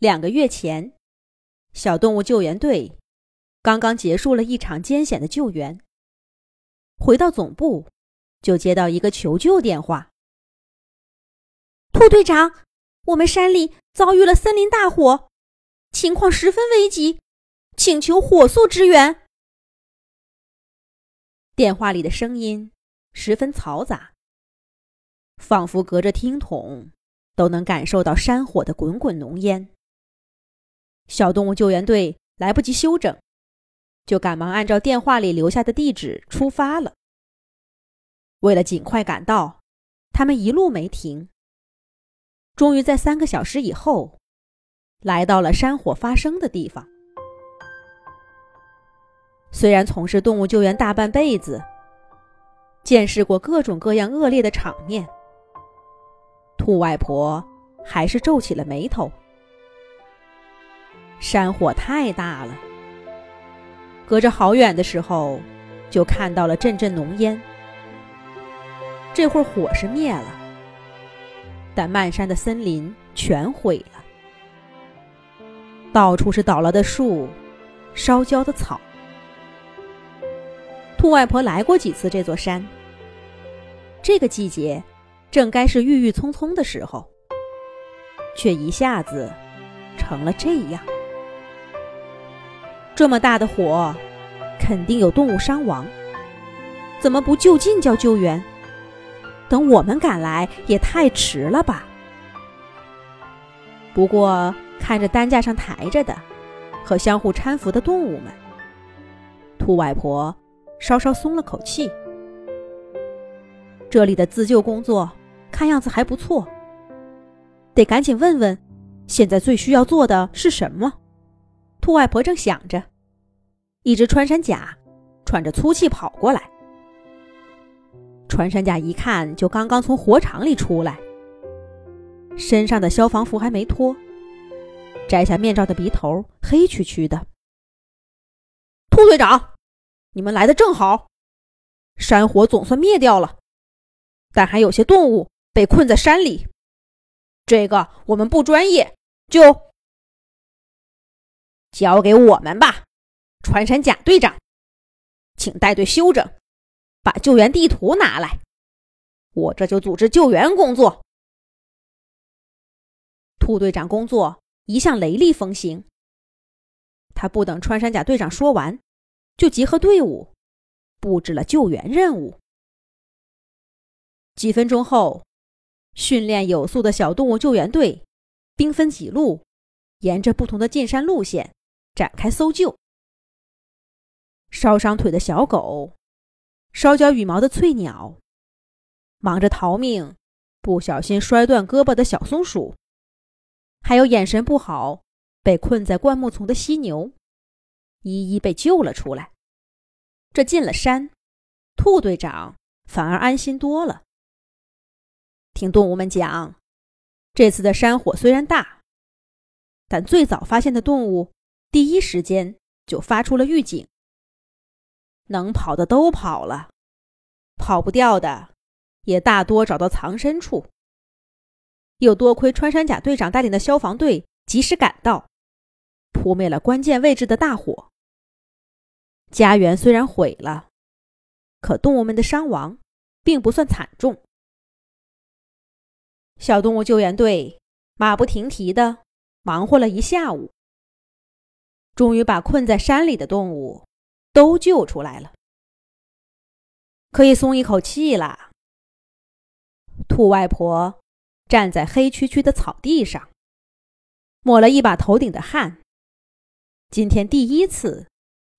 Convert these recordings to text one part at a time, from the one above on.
两个月前，小动物救援队刚刚结束了一场艰险的救援。回到总部，就接到一个求救电话：“兔队长，我们山里遭遇了森林大火，情况十分危急，请求火速支援。”电话里的声音十分嘈杂。仿佛隔着听筒，都能感受到山火的滚滚浓烟。小动物救援队来不及休整，就赶忙按照电话里留下的地址出发了。为了尽快赶到，他们一路没停。终于在三个小时以后，来到了山火发生的地方。虽然从事动物救援大半辈子，见识过各种各样恶劣的场面。兔外婆还是皱起了眉头。山火太大了，隔着好远的时候，就看到了阵阵浓烟。这会儿火是灭了，但漫山的森林全毁了，到处是倒了的树，烧焦的草。兔外婆来过几次这座山，这个季节。正该是郁郁葱葱的时候，却一下子成了这样。这么大的火，肯定有动物伤亡，怎么不就近叫救援？等我们赶来也太迟了吧？不过看着担架上抬着的和相互搀扶的动物们，兔外婆稍稍松了口气。这里的自救工作。看样子还不错，得赶紧问问，现在最需要做的是什么？兔外婆正想着，一只穿山甲喘着粗气跑过来。穿山甲一看就刚刚从火场里出来，身上的消防服还没脱，摘下面罩的鼻头黑黢黢的。兔队长，你们来的正好，山火总算灭掉了，但还有些动物。被困在山里，这个我们不专业，就交给我们吧。穿山甲队长，请带队休整，把救援地图拿来，我这就组织救援工作。兔队长工作一向雷厉风行，他不等穿山甲队长说完，就集合队伍，布置了救援任务。几分钟后。训练有素的小动物救援队，兵分几路，沿着不同的进山路线展开搜救。烧伤腿的小狗，烧焦羽毛的翠鸟，忙着逃命，不小心摔断胳膊的小松鼠，还有眼神不好、被困在灌木丛的犀牛，一一被救了出来。这进了山，兔队长反而安心多了。听动物们讲，这次的山火虽然大，但最早发现的动物第一时间就发出了预警。能跑的都跑了，跑不掉的也大多找到藏身处。又多亏穿山甲队长带领的消防队及时赶到，扑灭了关键位置的大火。家园虽然毁了，可动物们的伤亡并不算惨重。小动物救援队马不停蹄的忙活了一下午，终于把困在山里的动物都救出来了，可以松一口气了。兔外婆站在黑黢黢的草地上，抹了一把头顶的汗，今天第一次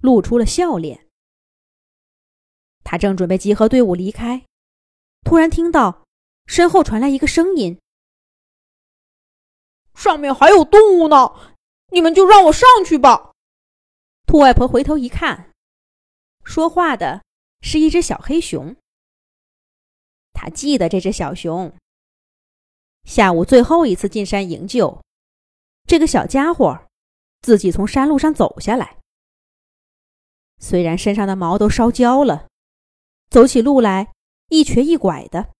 露出了笑脸。他正准备集合队伍离开，突然听到。身后传来一个声音：“上面还有动物呢，你们就让我上去吧。兔外婆回头一看，说话的是一只小黑熊。他记得这只小熊。下午最后一次进山营救，这个小家伙自己从山路上走下来。虽然身上的毛都烧焦了，走起路来一瘸一拐的，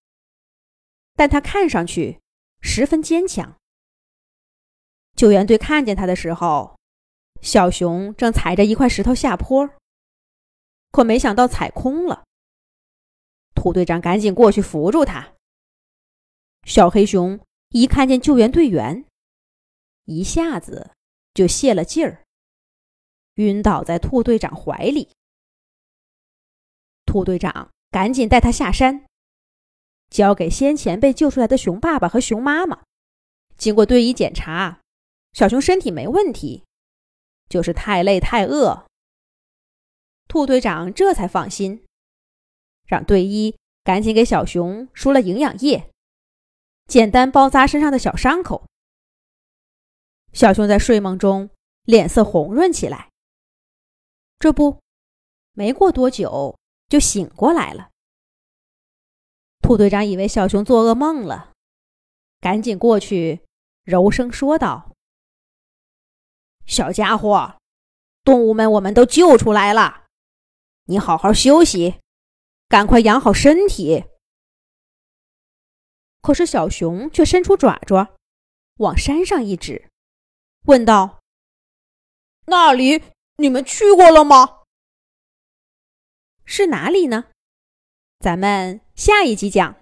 但他看上去十分坚强。救援队看见他的时候，小熊正踩着一块石头下坡，可没想到踩空了。兔队长赶紧过去扶住他。小黑熊一看见救援队员，一下子就泄了劲儿。晕倒在兔队长怀里，兔队长赶紧带他下山，交给先前被救出来的熊爸爸和熊妈妈。经过队医检查，小熊身体没问题，就是太累太饿。兔队长这才放心，让队医赶紧给小熊输了营养液，简单包扎身上的小伤口。小熊在睡梦中脸色红润起来。这不，没过多久就醒过来了。兔队长以为小熊做噩梦了，赶紧过去，柔声说道：“小家伙，动物们我们都救出来了，你好好休息，赶快养好身体。”可是小熊却伸出爪爪，往山上一指，问道：“那里？”你们去过了吗？是哪里呢？咱们下一集讲。